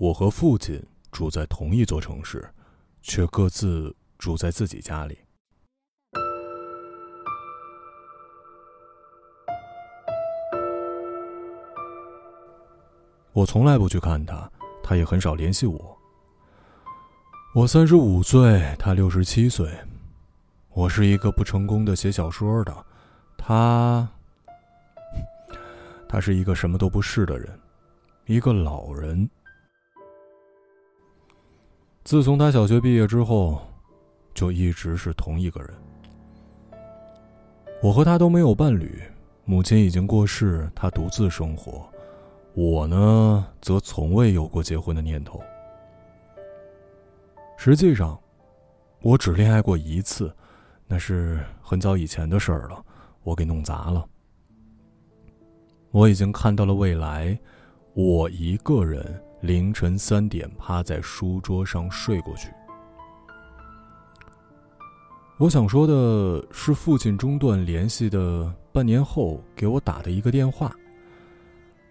我和父亲住在同一座城市，却各自住在自己家里。我从来不去看他，他也很少联系我。我三十五岁，他六十七岁。我是一个不成功的写小说的，他，他是一个什么都不是的人，一个老人。自从他小学毕业之后，就一直是同一个人。我和他都没有伴侣，母亲已经过世，他独自生活。我呢，则从未有过结婚的念头。实际上，我只恋爱过一次，那是很早以前的事儿了，我给弄砸了。我已经看到了未来，我一个人凌晨三点趴在书桌上睡过去。我想说的是，父亲中断联系的半年后给我打的一个电话。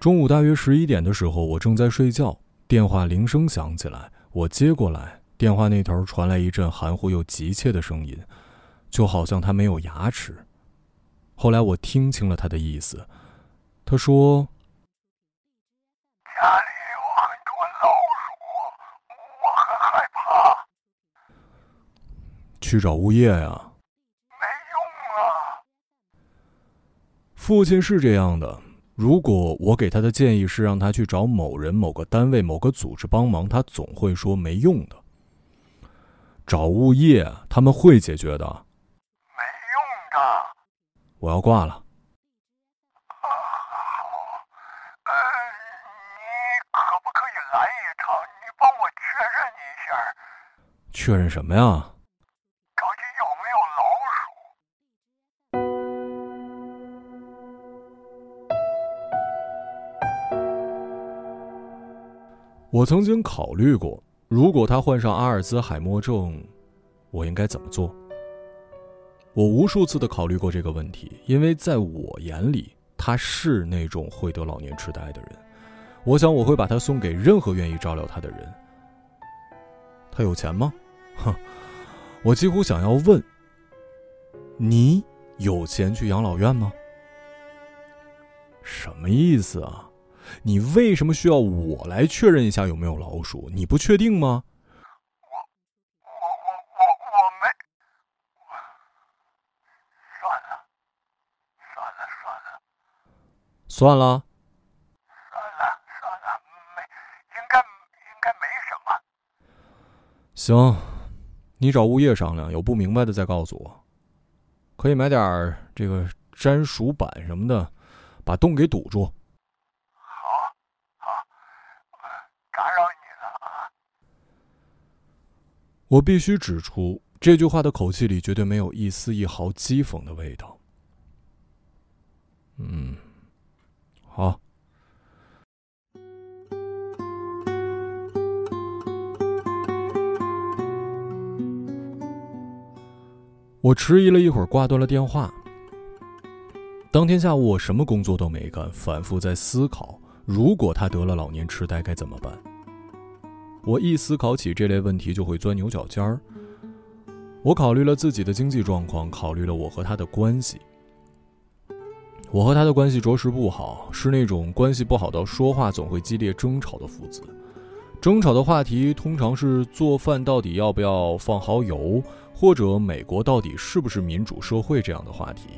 中午大约十一点的时候，我正在睡觉，电话铃声响起来，我接过来，电话那头传来一阵含糊又急切的声音，就好像他没有牙齿。后来我听清了他的意思，他说：“家里有很多老鼠，我很害怕。”去找物业呀？没用啊。父亲是这样的。如果我给他的建议是让他去找某人、某个单位、某个组织帮忙，他总会说没用的。找物业，他们会解决的。没用的。我要挂了。好，呃，你可不可以来一趟？你帮我确认一下。确认什么呀？我曾经考虑过，如果他患上阿尔兹海默症，我应该怎么做？我无数次的考虑过这个问题，因为在我眼里，他是那种会得老年痴呆的人。我想我会把他送给任何愿意照料他的人。他有钱吗？哼，我几乎想要问：你有钱去养老院吗？什么意思啊？你为什么需要我来确认一下有没有老鼠？你不确定吗？我我我我我没。算了，算了算了，算了，算了算了，没，应该应该没什么。行，你找物业商量，有不明白的再告诉我。可以买点这个粘鼠板什么的，把洞给堵住。我必须指出，这句话的口气里绝对没有一丝一毫讥讽的味道。嗯，好。我迟疑了一会儿，挂断了电话。当天下午，我什么工作都没干，反复在思考：如果他得了老年痴呆，该怎么办？我一思考起这类问题就会钻牛角尖儿。我考虑了自己的经济状况，考虑了我和他的关系。我和他的关系着实不好，是那种关系不好到说话总会激烈争吵的父子。争吵的话题通常是做饭到底要不要放蚝油，或者美国到底是不是民主社会这样的话题。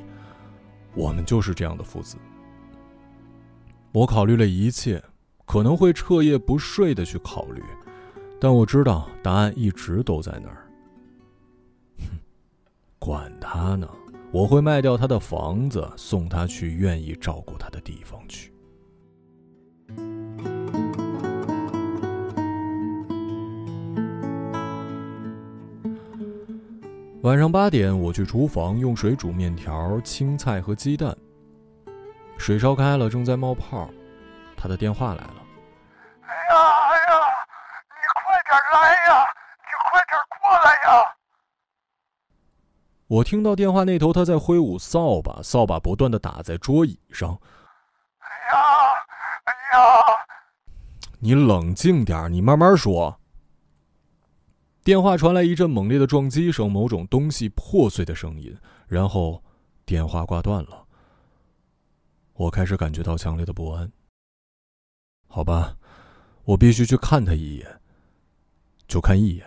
我们就是这样的父子。我考虑了一切，可能会彻夜不睡的去考虑。但我知道答案一直都在那儿。哼，管他呢！我会卖掉他的房子，送他去愿意照顾他的地方去。晚上八点，我去厨房用水煮面条、青菜和鸡蛋。水烧开了，正在冒泡。他的电话来了。来呀！你快点过来呀！我听到电话那头他在挥舞扫把，扫把不断的打在桌椅上。哎呀！哎呀！你冷静点，你慢慢说。电话传来一阵猛烈的撞击声，某种东西破碎的声音，然后电话挂断了。我开始感觉到强烈的不安。好吧，我必须去看他一眼，就看一眼。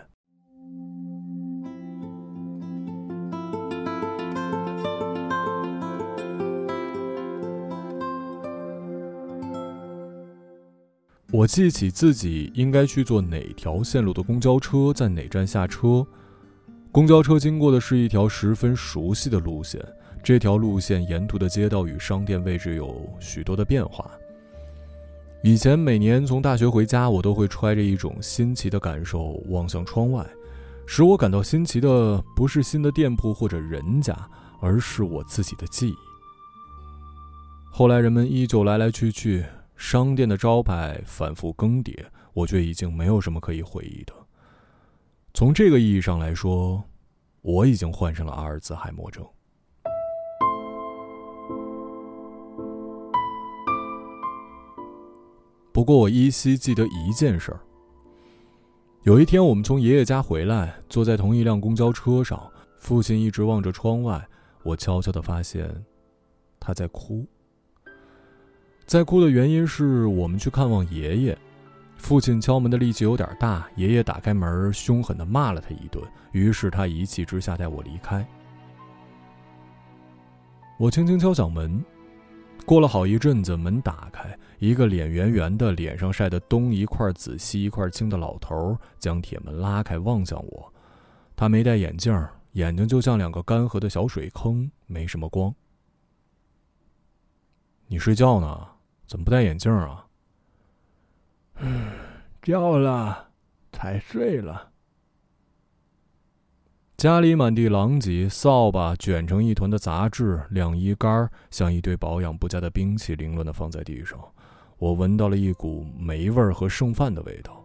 我记起自己应该去坐哪条线路的公交车，在哪站下车。公交车经过的是一条十分熟悉的路线，这条路线沿途的街道与商店位置有许多的变化。以前每年从大学回家，我都会揣着一种新奇的感受望向窗外，使我感到新奇的不是新的店铺或者人家，而是我自己的记忆。后来人们依旧来来去去。商店的招牌反复更迭，我却已经没有什么可以回忆的。从这个意义上来说，我已经患上了阿尔兹海默症。不过，我依稀记得一件事儿：有一天，我们从爷爷家回来，坐在同一辆公交车上，父亲一直望着窗外，我悄悄的发现，他在哭。在哭的原因是我们去看望爷爷，父亲敲门的力气有点大，爷爷打开门，凶狠地骂了他一顿，于是他一气之下带我离开。我轻轻敲响门，过了好一阵子，门打开，一个脸圆圆的、脸上晒得东一块紫西一块青的老头将铁门拉开，望向我。他没戴眼镜，眼睛就像两个干涸的小水坑，没什么光。你睡觉呢？怎么不戴眼镜啊？嗯，叫了，才睡了。家里满地狼藉，扫把卷成一团的杂志，晾衣杆像一堆保养不佳的兵器，凌乱的放在地上。我闻到了一股霉味儿和剩饭的味道。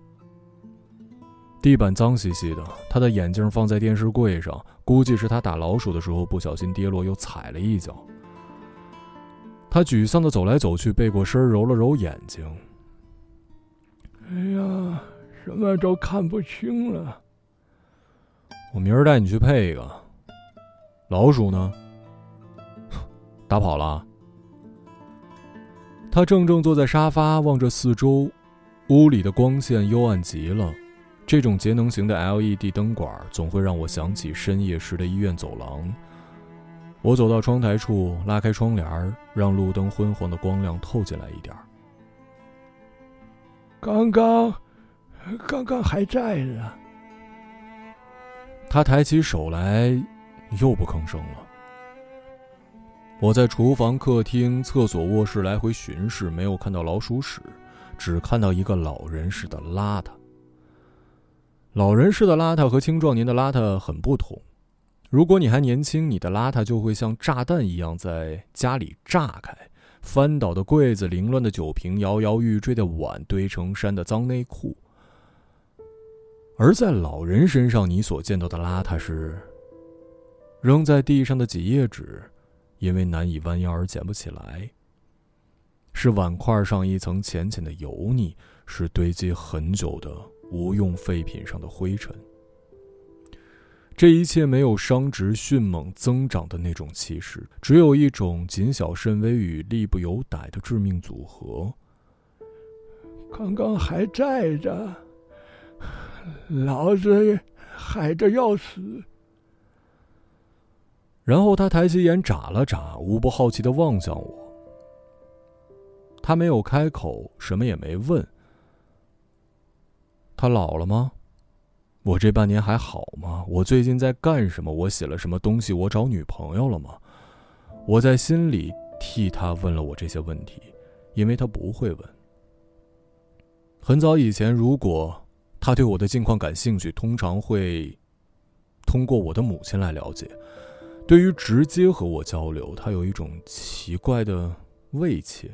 地板脏兮兮的，他的眼镜放在电视柜上，估计是他打老鼠的时候不小心跌落，又踩了一脚。他沮丧的走来走去，背过身揉了揉眼睛。哎呀，什么都看不清了。我明儿带你去配一个。老鼠呢？打跑了。他怔怔坐在沙发，望着四周，屋里的光线幽暗极了。这种节能型的 LED 灯管总会让我想起深夜时的医院走廊。我走到窗台处，拉开窗帘让路灯昏黄的光亮透进来一点刚刚，刚刚还在呢。他抬起手来，又不吭声了。我在厨房、客厅、厕所、卧室来回巡视，没有看到老鼠屎，只看到一个老人似的邋遢。老人似的邋遢和青壮年的邋遢很不同。如果你还年轻，你的邋遢就会像炸弹一样在家里炸开，翻倒的柜子、凌乱的酒瓶、摇摇欲坠的碗、堆成山的脏内裤。而在老人身上，你所见到的邋遢是扔在地上的几页纸，因为难以弯腰而捡不起来；是碗筷上一层浅浅的油腻；是堆积很久的无用废品上的灰尘。这一切没有商值迅猛增长的那种气势，只有一种谨小慎微与力不由逮的致命组合。刚刚还在着，老子害得要死。然后他抬起眼眨了眨，无不好奇的望向我。他没有开口，什么也没问。他老了吗？我这半年还好吗？我最近在干什么？我写了什么东西？我找女朋友了吗？我在心里替他问了我这些问题，因为他不会问。很早以前，如果他对我的近况感兴趣，通常会通过我的母亲来了解。对于直接和我交流，他有一种奇怪的畏怯。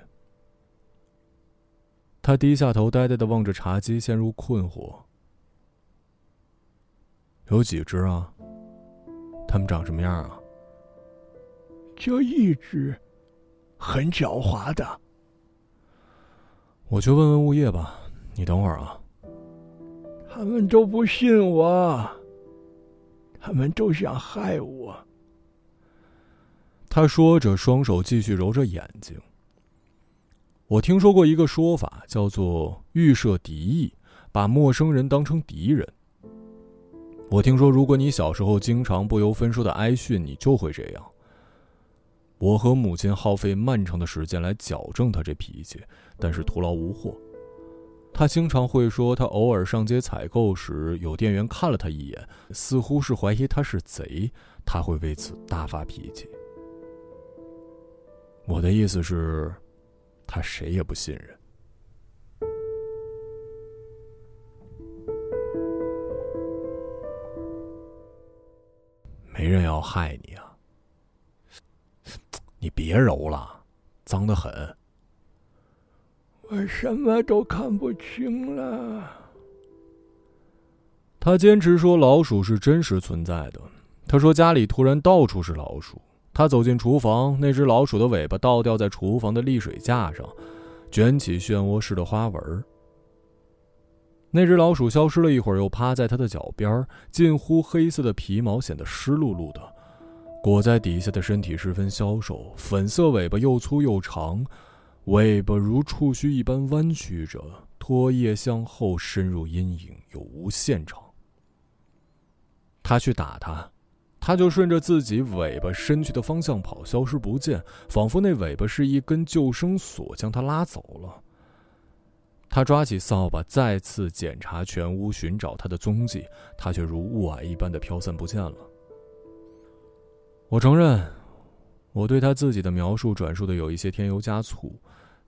他低下头，呆呆的望着茶几，陷入困惑。有几只啊？它们长什么样啊？就一只，很狡猾的。我去问问物业吧。你等会儿啊。他们都不信我，他们都想害我。他说着，双手继续揉着眼睛。我听说过一个说法，叫做预设敌意，把陌生人当成敌人。我听说，如果你小时候经常不由分说的挨训，你就会这样。我和母亲耗费漫长的时间来矫正他这脾气，但是徒劳无获。他经常会说，他偶尔上街采购时，有店员看了他一眼，似乎是怀疑他是贼，他会为此大发脾气。我的意思是，他谁也不信任。没人要害你啊！你别揉了，脏得很。我什么都看不清了。他坚持说老鼠是真实存在的。他说家里突然到处是老鼠。他走进厨房，那只老鼠的尾巴倒吊在厨房的沥水架上，卷起漩涡式的花纹。那只老鼠消失了一会儿，又趴在他的脚边，近乎黑色的皮毛显得湿漉漉的，裹在底下的身体十分消瘦，粉色尾巴又粗又长，尾巴如触须一般弯曲着，唾液向后深入阴影，有无限长。他去打它。他就顺着自己尾巴伸去的方向跑，消失不见，仿佛那尾巴是一根救生索，将他拉走了。他抓起扫把，再次检查全屋，寻找他的踪迹，他却如雾霭一般的飘散不见了。我承认，我对他自己的描述转述的有一些添油加醋。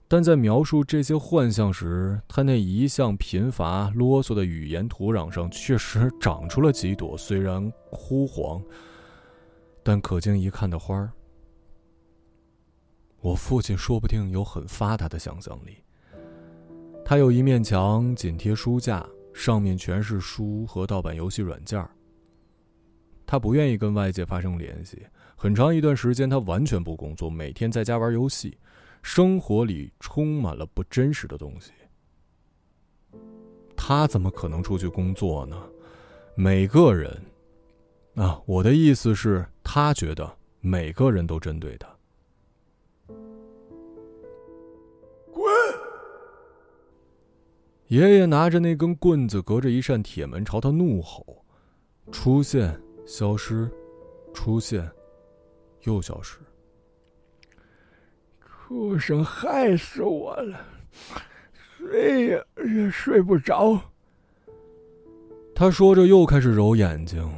但在描述这些幻象时，他那一向贫乏啰嗦的语言土壤上确实长出了几朵虽然枯黄，但可经一看的花儿。我父亲说不定有很发达的想象力。他有一面墙紧贴书架，上面全是书和盗版游戏软件他不愿意跟外界发生联系，很长一段时间他完全不工作，每天在家玩游戏。生活里充满了不真实的东西，他怎么可能出去工作呢？每个人，啊，我的意思是，他觉得每个人都针对他。滚！爷爷拿着那根棍子，隔着一扇铁门朝他怒吼：“出现，消失，出现，又消失。”畜生害死我了，睡也也睡不着。他说着，又开始揉眼睛。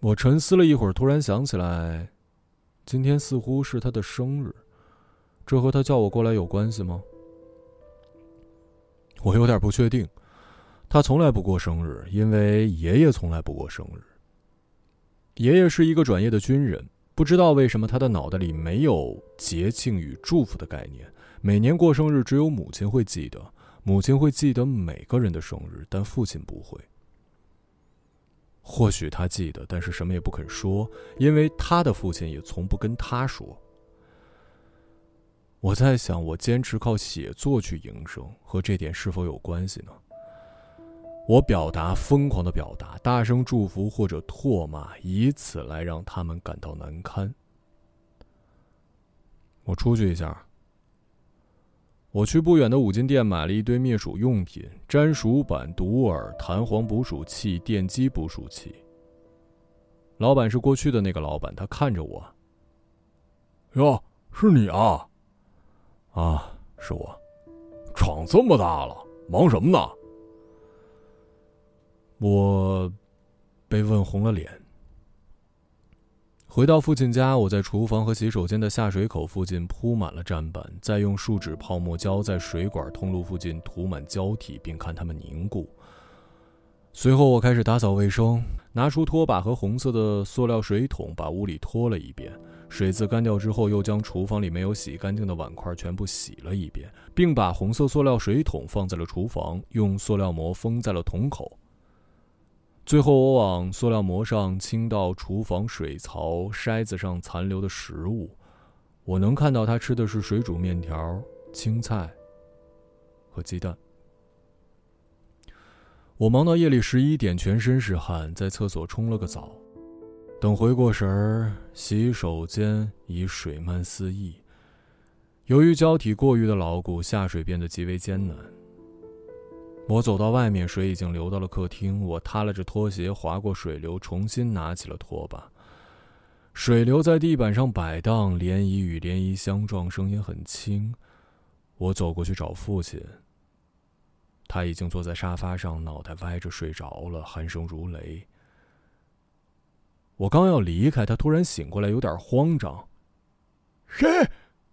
我沉思了一会儿，突然想起来，今天似乎是他的生日，这和他叫我过来有关系吗？我有点不确定。他从来不过生日，因为爷爷从来不过生日。爷爷是一个转业的军人。不知道为什么他的脑袋里没有节庆与祝福的概念。每年过生日，只有母亲会记得，母亲会记得每个人的生日，但父亲不会。或许他记得，但是什么也不肯说，因为他的父亲也从不跟他说。我在想，我坚持靠写作去营生，和这点是否有关系呢？我表达疯狂的表达，大声祝福或者唾骂，以此来让他们感到难堪。我出去一下。我去不远的五金店买了一堆灭鼠用品：粘鼠板、毒饵、弹簧捕鼠器、电击捕鼠器。老板是过去的那个老板，他看着我：“哟，是你啊？啊，是我。长这么大了，忙什么呢？”我被问红了脸。回到父亲家，我在厨房和洗手间的下水口附近铺满了砧板，再用树脂泡沫胶在水管通路附近涂满胶体，并看它们凝固。随后，我开始打扫卫生，拿出拖把和红色的塑料水桶，把屋里拖了一遍。水渍干掉之后，又将厨房里没有洗干净的碗筷全部洗了一遍，并把红色塑料水桶放在了厨房，用塑料膜封在了桶口。最后，我往塑料膜上倾倒厨房水槽筛子上残留的食物。我能看到他吃的是水煮面条、青菜和鸡蛋。我忙到夜里十一点，全身是汗，在厕所冲了个澡。等回过神儿，洗手间已水漫四溢。由于胶体过于的牢固，下水变得极为艰难。我走到外面，水已经流到了客厅。我踏拉着拖鞋划过水流，重新拿起了拖把。水流在地板上摆荡，涟漪与涟漪相撞，声音很轻。我走过去找父亲。他已经坐在沙发上，脑袋歪着睡着了，鼾声如雷。我刚要离开，他突然醒过来，有点慌张。谁？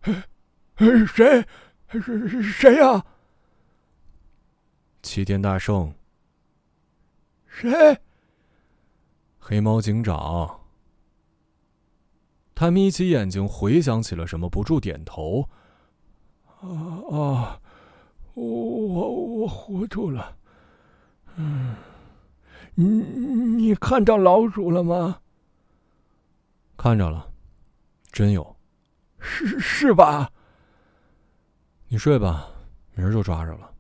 谁？是谁呀？齐天大圣。谁？黑猫警长。他眯起眼睛，回想起了什么，不住点头。啊啊！我我我糊涂了，嗯，你你看到老鼠了吗？看着了，真有，是是吧？你睡吧，明儿就抓着了。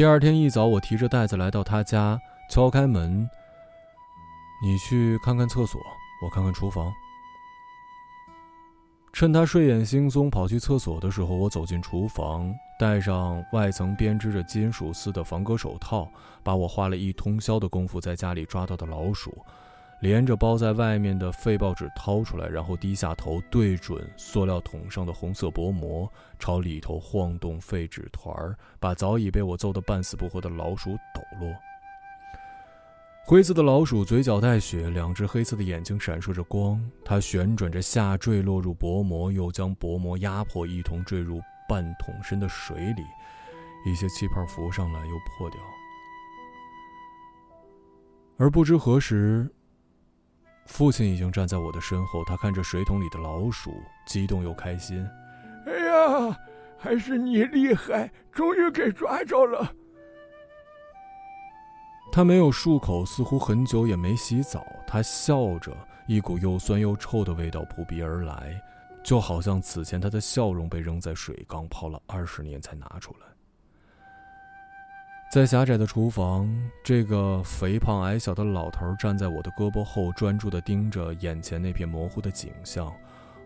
第二天一早，我提着袋子来到他家，敲开门。你去看看厕所，我看看厨房。趁他睡眼惺忪跑去厕所的时候，我走进厨房，戴上外层编织着金属丝的防割手套，把我花了一通宵的功夫在家里抓到的老鼠。连着包在外面的废报纸掏出来，然后低下头对准塑料桶上的红色薄膜，朝里头晃动废纸团儿，把早已被我揍得半死不活的老鼠抖落。灰色的老鼠嘴角带血，两只黑色的眼睛闪烁着光。它旋转着下坠，落入薄膜，又将薄膜压迫，一同坠入半桶深的水里。一些气泡浮上来，又破掉。而不知何时。父亲已经站在我的身后，他看着水桶里的老鼠，激动又开心。哎呀，还是你厉害，终于给抓着了。他没有漱口，似乎很久也没洗澡。他笑着，一股又酸又臭的味道扑鼻而来，就好像此前他的笑容被扔在水缸泡了二十年才拿出来。在狭窄的厨房，这个肥胖矮小的老头站在我的胳膊后，专注地盯着眼前那片模糊的景象。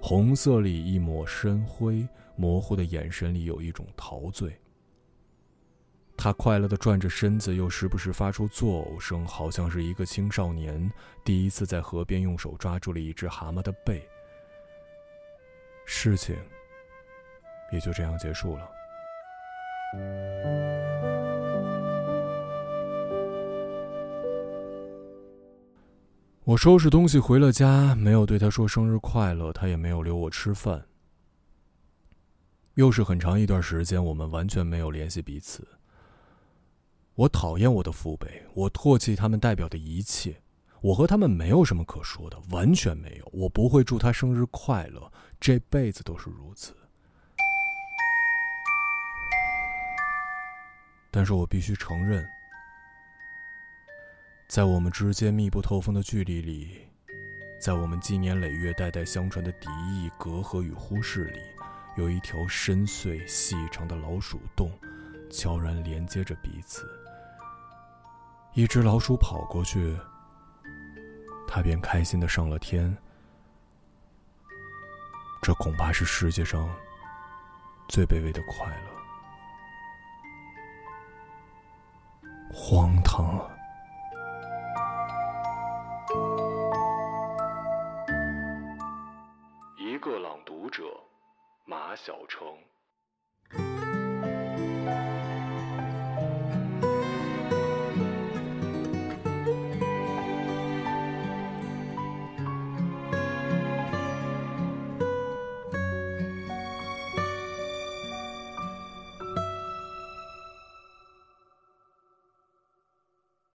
红色里一抹深灰，模糊的眼神里有一种陶醉。他快乐地转着身子，又时不时发出作呕声，好像是一个青少年第一次在河边用手抓住了一只蛤蟆的背。事情也就这样结束了。我收拾东西回了家，没有对他说生日快乐，他也没有留我吃饭。又是很长一段时间，我们完全没有联系彼此。我讨厌我的父辈，我唾弃他们代表的一切，我和他们没有什么可说的，完全没有。我不会祝他生日快乐，这辈子都是如此。但是我必须承认。在我们之间密不透风的距离里，在我们积年累月、代代相传的敌意、隔阂与忽视里，有一条深邃细长的老鼠洞，悄然连接着彼此。一只老鼠跑过去，它便开心的上了天。这恐怕是世界上最卑微的快乐。荒唐啊！小城，